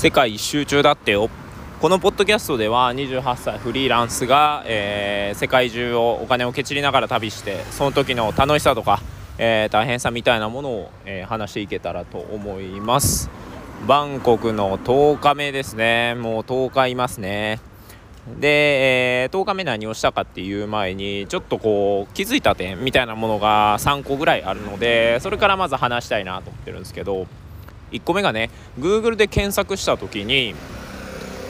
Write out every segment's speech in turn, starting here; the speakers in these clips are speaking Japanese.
世界一周中だってよ。このポッドキャストでは28歳フリーランスが、えー、世界中をお金をけちりながら旅してその時の楽しさとか、えー、大変さみたいなものを、えー、話していけたらと思います。バンコクの10日目ですね。もう10日いますね。で、えー、10日目何をしたかっていう前にちょっとこう気づいた点みたいなものが3個ぐらいあるのでそれからまず話したいなと思ってるんですけど1個目がね Google で検索した時に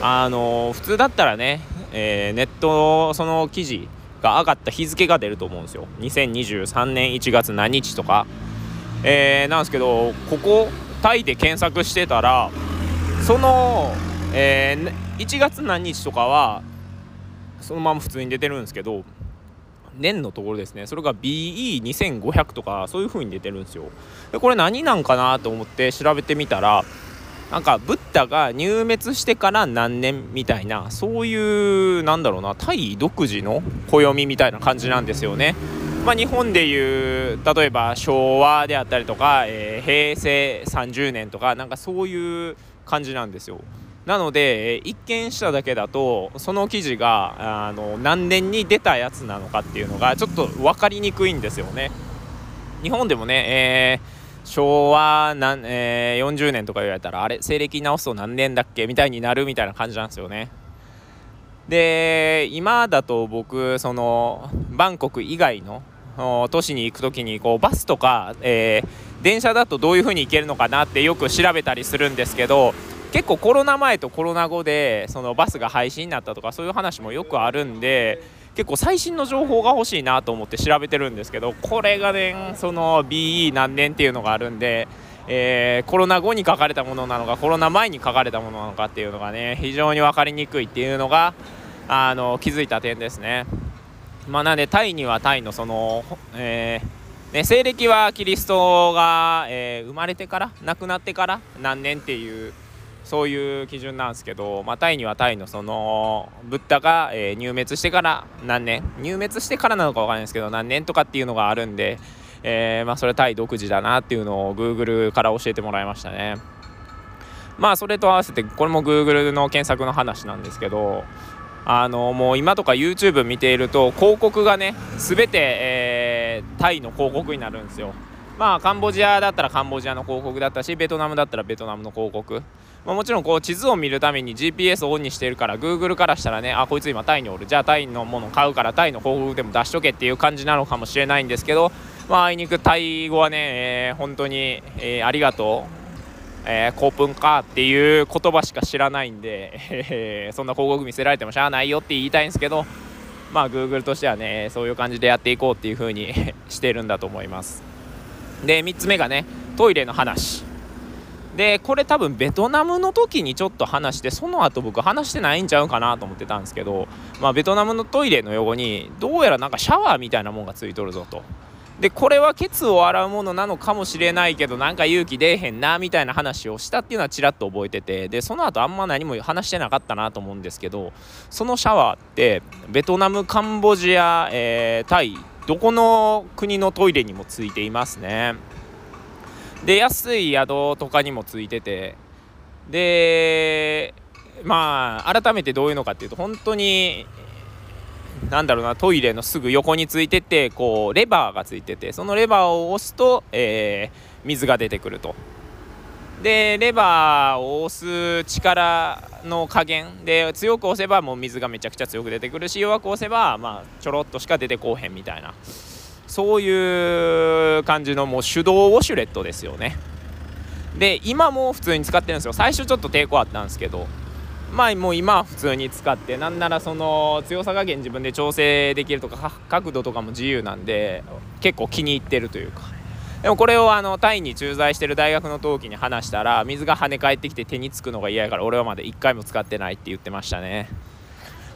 あの普通だったらね、えー、ネットのその記事が上がった日付が出ると思うんですよ。2023年1月何日とか、えー、なんですけどここタイで検索してたらその、えー、1月何日とかはそのまま普通に出てるんですけど年のところですね。それが BE2500 とかそういう風に出てるんですよ。でこれ何なんかなと思って調べてみたらなんかブッダが入滅してから何年みたいなそういうなんだろうなタイ独自の暦みたいな感じなんですよね。まあ、日本でいう例えば昭和であったりとか、えー、平成30年とかなんかそういう感じなんですよ。なので一見しただけだとその記事があの何年に出たやつなのかっていうのがちょっと分かりにくいんですよね。日本でもね、えー、昭和何、えー、40年とか言われたらあれ西暦直すと何年だっけ？みたいになるみたいな感じなんですよね。で今だと僕そのバンコク以外の都市に行く時にこうバスとか、えー、電車だとどういう風に行けるのかなってよく調べたりするんですけど結構コロナ前とコロナ後でそのバスが廃止になったとかそういう話もよくあるんで結構最新の情報が欲しいなと思って調べてるんですけどこれがねその BE 何年っていうのがあるんで、えー、コロナ後に書かれたものなのかコロナ前に書かれたものなのかっていうのがね非常に分かりにくいっていうのがあの気づいた点ですね。まあ、なんでタイにはタイのその、えーね、西暦はキリストが、えー、生まれてから亡くなってから何年っていうそういう基準なんですけど、まあ、タイにはタイのそのブッダが、えー、入滅してから何年？入滅してからなのか分からないですけど何年とかっていうのがあるんで、えー、まあ、それタイ独自だなっていうのを Google から教えてもらいましたね。まあそれと合わせてこれも Google の検索の話なんですけどあのもう今とか YouTube 見ていると広告がね全て、えー、タイの広告になるんですよ。まあカンボジアだったらカンボジアの広告だったしベトナムだったらベトナムの広告まあ、もちろんこう地図を見るために GPS をオンにしてるから Google からしたらねあこいつ今タイにおる。じゃあタイのもの買うからタイの広告でも出しとけっていう感じなのかもしれないんですけどまああいにくタイ語はね、えー、本当に、えー、ありがとう。えー、コープンカーっていう言葉しか知らないんで、えー、そんな広告見せられてもしゃあないよって言いたいんですけどまあ Google としてはねそういう感じでやっていこうっていう風に してるんだと思います。で3つ目がねトイレの話。でこれ多分ベトナムの時にちょっと話してその後僕話してないんちゃうかなと思ってたんですけど、まあ、ベトナムのトイレの横にどうやらなんかシャワーみたいなもんがついとるぞとでこれはケツを洗うものなのかもしれないけどなんか勇気出えへんなみたいな話をしたっていうのはちらっと覚えててでその後あんま何も話してなかったなと思うんですけどそのシャワーってベトナムカンボジア、えー、タイどこの国のトイレにもついていますね。で安い宿とかにもついててでまあ改めてどういうのかっていうと本当になんだろうなトイレのすぐ横についててこうレバーがついててそのレバーを押すと、えー、水が出てくると。でレバーを押す力の加減で強く押せばもう水がめちゃくちゃ強く出てくるし弱く押せばまあちょろっとしか出てこうへんみたいなそういう感じのもう手動ウォシュレットですよね。で今も普通に使ってるんですよ。最初ちょっと抵抗あったんですけどまあもう今は普通に使ってなんならその強さ加減自分で調整できるとか角度とかも自由なんで結構気に入ってるというか。でもこれをあのタイに駐在してる大学の同期に話したら水が跳ね返ってきて手につくのが嫌やから俺はまだ1回も使ってないって言ってましたね。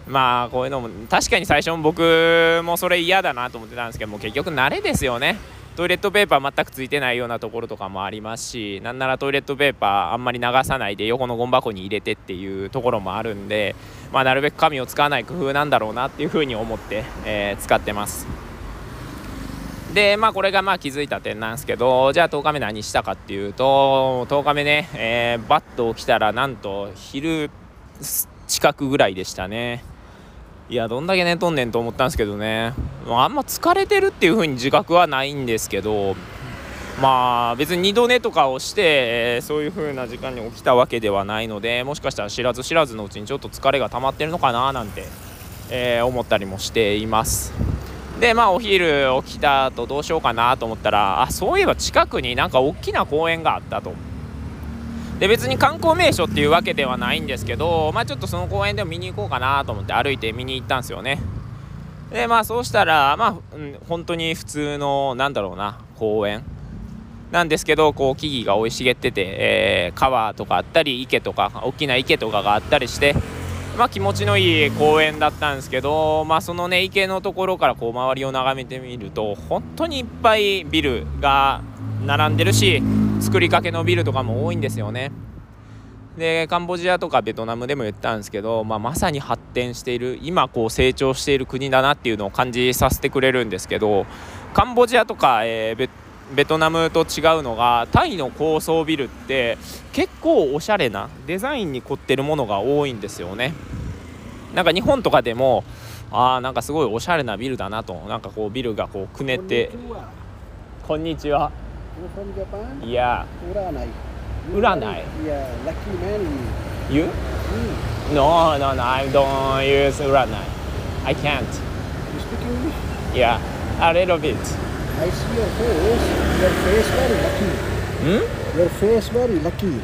まあこういうのも確かに最初も僕もそれ嫌だなと思ってたんですけども結局慣れですよね。トイレットペーパー全くついてないようなところとかもありますしなんならトイレットペーパーあんまり流さないで横のゴミ箱に入れてっていうところもあるんで、まあ、なるべく紙を使わない工夫なんだろうなっていうふうに思って、えー、使ってます。でまあこれがまあ気づいた点なんですけどじゃあ10日目何したかっていうと10日目ね、えー、バッと起きたらなんと昼近くぐらいでしたね。いやどんだけ寝とんねんと思ったんですけどね。あんま疲れてるっていう風に自覚はないんですけどまあ別に二度寝とかをして、え、そういう風な時間に起きたわけではないのでもしかしたら知らず知らずのうちにちょっと疲れが溜まってるのかななんて、えー、思ったりもしています。でまあお昼起きた後どうしようかなと思ったらあそういえば近くになんか大きな公園があったと。で別に観光名所っていうわけではないんですけどまあちょっとその公園でも見に行こうかなと思って歩いて見に行ったんですよね。でまあそうしたらまあ、うん、本当に普通のなんだろうな公園なんですけどこう木々が生い茂ってて、えー、川とかあったり池とか大きな池とかがあったりして、まあ、気持ちのいい公園だったんですけど、まあ、そのね池のところからこう周りを眺めてみると本当にいっぱいビルが並んでるし作りかけのビルとかも多いんですよね。でカンボジアとかベトナムでも言ったんですけど、まあ、まさに発展している今こう成長している国だなっていうのを感じさせてくれるんですけどカンボジアとか、えー、ベベトナムと違うのがタイの高層ビルって結構おしゃれなデザインに凝ってるものが多いんですよね。なんか日本とかでもああなんかすごいおしゃれなビルだなとなんかこうビルがこうくねってこんにちは From Japan? Yeah. Uranai. Uranai? Yeah, lucky man. You? Mm. No, no, no, I don't use Uranai. I can't. You speak English? Yeah, a little bit. I see your face. Your face very lucky. Hmm? Your face very lucky.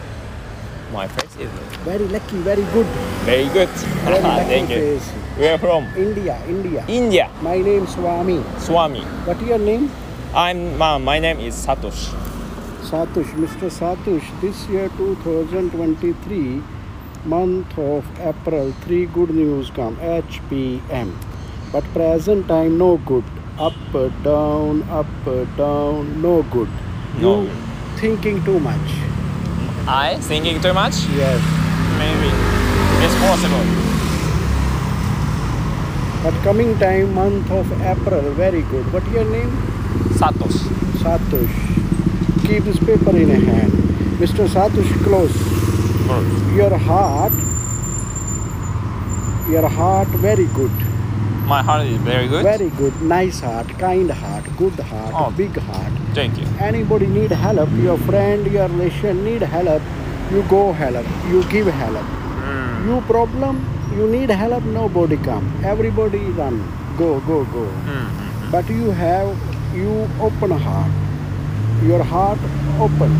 My face is very lucky, very good. Very good. Very lucky Thank face. You. Where from? India, India. India. My name Swami. Swami. What your name? I'm my name is Satoshi. Satush. Mr. Satush, this year 2023, month of April, three good news come. HPM. But present time no good. Up, down, up, down, no good. No. You thinking too much. I thinking too much? Yes. Maybe. It's possible. But coming time, month of April, very good. What your name? Satoshi. Satush. Keep this paper in a hand. Mr. Satush, close. Good. Your heart, your heart, very good. My heart is very good. Very good. Nice heart, kind heart, good heart, Oh. big heart. Thank you. Anybody need help, your friend, your relation need help, you go help, you give help. Mm. You problem, you need help, nobody come. Everybody run, go, go, go. Mm. But you have, you open heart. Your heart open.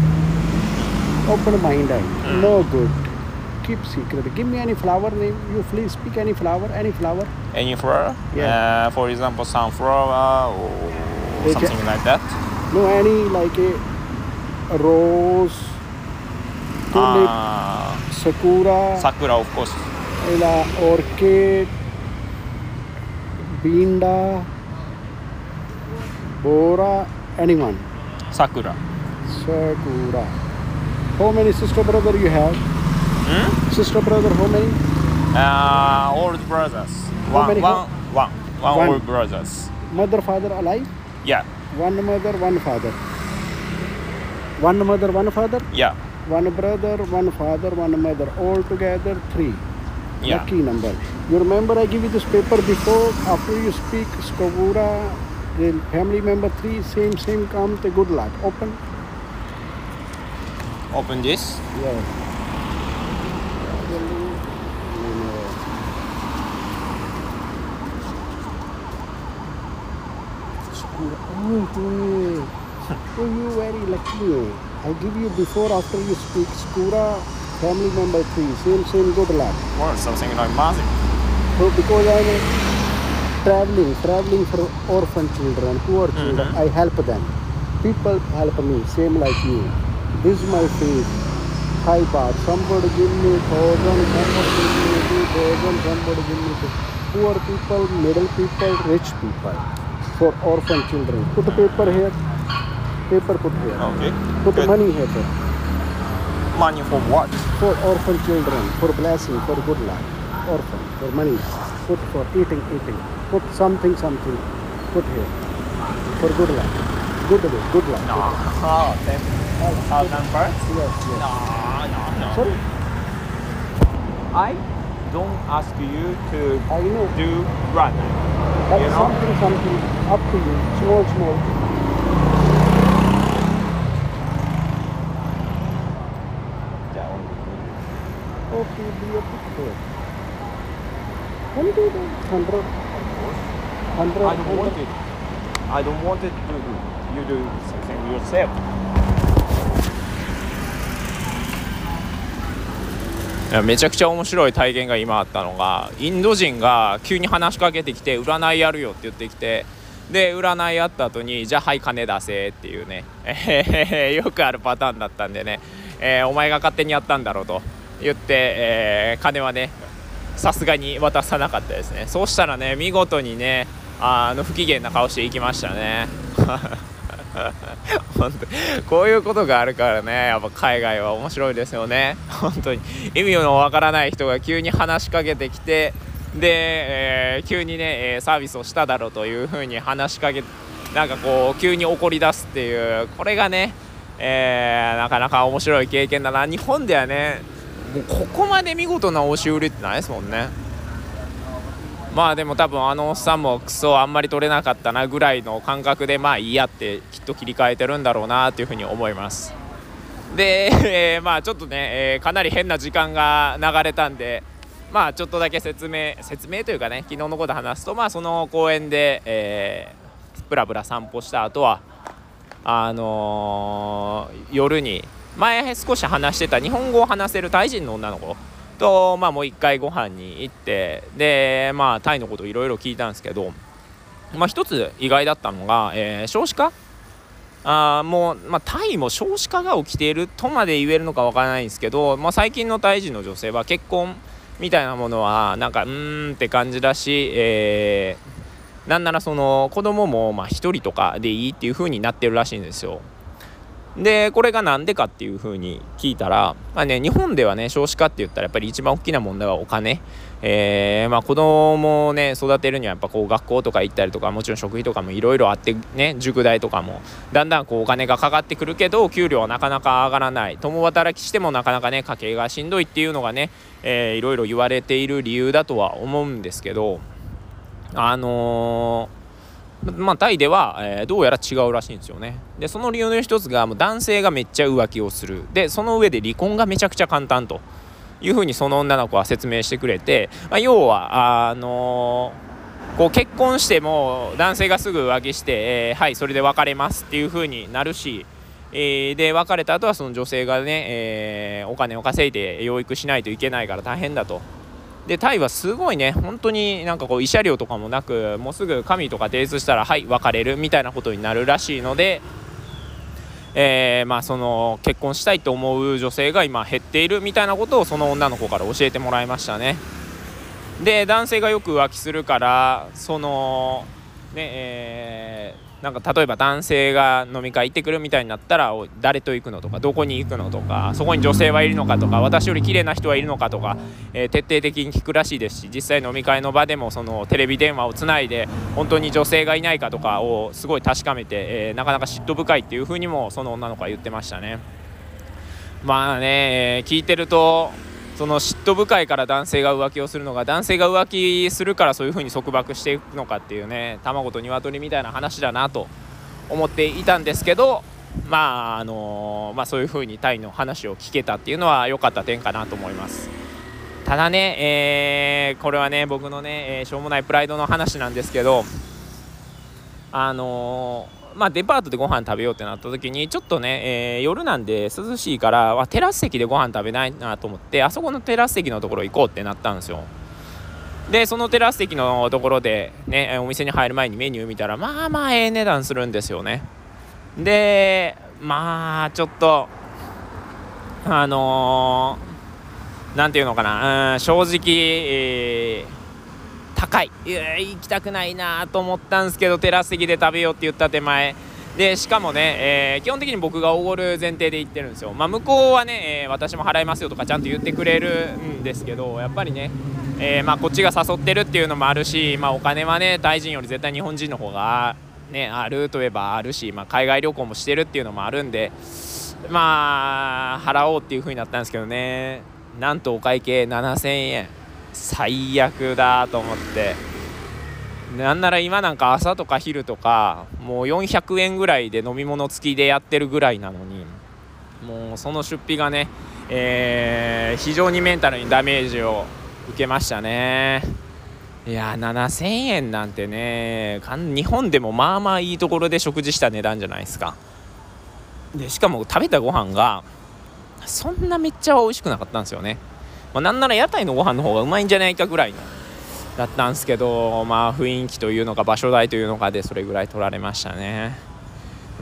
Open minded. Mm. No good. Keep secret. Give me any flower name. You please speak any flower, any flower. Any flower? Yeah. Uh, for example, sunflower or something like that. No, any like a, a rose, tulip, Uh, sakura, sakura, of course. ila orchid, binda, bora, anyone. Sakura. Sakura. How many sister brother you have? Hmm? Sister brother, how many? Uh, old brothers. How One, many- one, one, one One. old brothers. Mother, father alive? Yeah, One mother, one father. One mother, one father. yeah, One brother, one father, one mother. All together three. yeah. Lucky number. You remember I give you this paper before, after you speak, Skavura, the family member three, same, same come, the good luck. Open. Open this. Yeah. Oh, dear. oh, you very lucky. I give you before, after you speak. Skura, family member three, same, same good luck. Well, something like magic. So because I'm uh, traveling, traveling for orphan children, poor children, Mhm. I help them. People help me, same like you. This is my faith. High bar. Somebody give me thousand, somebody give me two thousand, somebody give me two. Poor people, middle people, rich people. For orphan children. Put paper here. Paper put here. Okay. Put Good. money here. sir. Money for what? For orphan children, for blessing, for good luck. Orphan, for money. put for eating, eating. Put something, something. Put here. For good luck. Good luck, good luck. No. Oh, that's oh, number? Yes, yes. No, no, no. Sorry? I don't ask you to I know. do run. That's you know? something, something. Up to you. Small, small. Okay, be a picture. 100, 100. 100. I don't want it. I don't want it. to do. You do something yourself. いやめちゃくちゃ面白い体験が今あったのがインド人が急に話しかけてきて占いやるよって言ってきてで占いあった後にじゃあはい金出せっていうね、よくあるパターンだったんでね、えー、お前が勝手にやったんだろうと言って、えー、金はねさすがに渡さなかったですね。そうしたらね見事にねあの不機嫌な顔していきましたね。本当こういうことがあるからねやっぱ海外は面白いですよね。本当に。意味のわからない人が急に話しかけてきてで、えー急にねえーサービスをしただろうというふうに話しかけなんかこう急に怒り出すっていうこれがね、えーなかなか面白い経験だな。日本ではねもうここまで見事な押し売りってないですもんね。まあでも多分あのおっさんもクソあんまり取れなかったなぐらいの感覚でまあいいやってきっと切り替えてるんだろうなというふうに思います。で、えーまあちょっとね、えーかなり変な時間が流れたんでまあちょっとだけ説明説明というかね昨日のこと話すとまあその公園で、えーブラブラ散歩した後はあのー夜に前少し話してた日本語を話せるタイ人の女の子と、まあ、もう一回ご飯に行ってで、まあ、タイのこといろいろ聞いたんですけど、まあ、一つ意外だったのが、えー少子化？あもう、まあ、タイも少子化が起きているとまで言えるのかわからないんですけど、まあ、最近のタイ人の女性は結婚みたいなものはなんかうーんって感じだし、えーなんならその子供もまあ1人とかでいいっていう風になってるらしいんですよ。でこれが何でかっていう風に聞いたら、まあね、日本ではね少子化って言ったらやっぱり一番大きな問題はお金、えーまあ、子供をね育てるにはやっぱこう学校とか行ったりとかもちろん食費とかもいろいろあってね塾代とかもだんだんこうお金がかかってくるけど給料はなかなか上がらない。共働きしてもなかなかね家計がしんどいっていうのがね、いろいろ言われている理由だとは思うんですけどあのーまあ、タイでは、えーどうやら違うらしいんですよね。でその理由の一つがもう男性がめっちゃ浮気をする。でその上で離婚がめちゃくちゃ簡単というふうにその女の子は説明してくれて、まあ、要はあのーこう結婚しても男性がすぐ浮気して、えーはいそれで別れますっていうふうになるし、えーで別れた後はその女性がね、えーお金を稼いで養育しないといけないから大変だと。でタイはすごいね本当になんかこう慰謝料とかもなくもうすぐ紙とか提出したらはい別れるみたいなことになるらしいので、えーまあその結婚したいと思う女性が今減っているみたいなことをその女の子から教えてもらいましたね。で男性がよく浮気するからそのねえーなんか例えば男性が飲み会行ってくるみたいになったら誰と行くのとかどこに行くのとかそこに女性はいるのかとか私より綺麗な人はいるのかとか、えー徹底的に聞くらしいですし実際飲み会の場でもそのテレビ電話をつないで本当に女性がいないかとかをすごい確かめて、えーなかなか嫉妬深いっていうふうにもその女の子は言ってましたね。まあね、聞いてるとその嫉妬深いから男性が浮気をするのが男性が浮気するからそういうふうに束縛していくのかっていうね卵と鶏みたいな話だなと思っていたんですけどまああのまあ、そういうふうにタイの話を聞けたっていうのは良かった点かなと思います。ただね、えーこれはね僕のね、えしょうもないプライドの話なんですけどあのーまあ、デパートでご飯食べようってなった時にちょっとね、えー夜なんで涼しいからあテラス席でご飯食べないなと思ってあそこのテラス席のところ行こうってなったんですよ。でそのテラス席のところでねお店に入る前にメニュー見たらまあまあええ値段するんですよね。でまあちょっとあのーていうのかな、うん、正直、えー高い。いや行きたくないなと思ったんですけどテラス席で食べようって言った手前。でしかもね、えー基本的に僕がおごる前提で行ってるんですよ、まあ、向こうはね、えー私も払いますよとかちゃんと言ってくれるんですけどやっぱりね、えーまあ、こっちが誘ってるっていうのもあるし、まあ、お金はねタイ人より絶対日本人の方がねあるといえばあるし、ま、海外旅行もしてるっていうのもあるんでまあ払おうっていう風になったんですけどね。なんとお会計7000円。最悪だと思って。なんなら今なんか朝とか昼とかもう400円ぐらいで飲み物付きでやってるぐらいなのにもうその出費がね、えー、非常にメンタルにダメージを受けましたね。いや7000円なんてね日本でもまあまあいいところで食事した値段じゃないですか。でしかも食べたご飯がそんなめっちゃ美味しくなかったんですよね、まあ、なんなら屋台のご飯の方がうまいんじゃないかぐらいのだったんですけどまあ雰囲気というのか場所代というのかでそれぐらい取られましたね。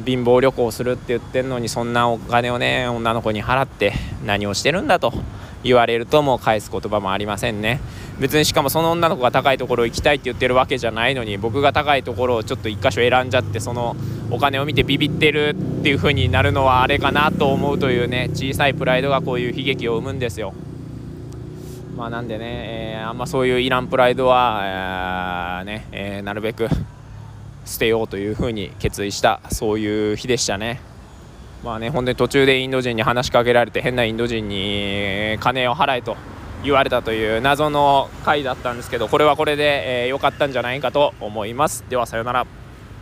貧乏旅行するって言ってんのにそんなお金をね女の子に払って何をしてるんだと言われるともう返す言葉もありませんね。別にしかもその女の子が高いところ行きたいって言ってるわけじゃないのに僕が高いところをちょっと1箇所選んじゃってそのお金を見てビビってるっていう風になるのはあれかなと思うというね小さいプライドがこういう悲劇を生むんですよ。まあなんでね、えー、あんまそういうイランプライドは、えー、ね、えー、なるべく捨てようという風に決意したそういう日でしたね。まあね本当に途中でインド人に話しかけられて変なインド人に金を払えと言われたという謎の回だったんですけどこれはこれで良、えー、かったんじゃないかと思います。ではさようなら。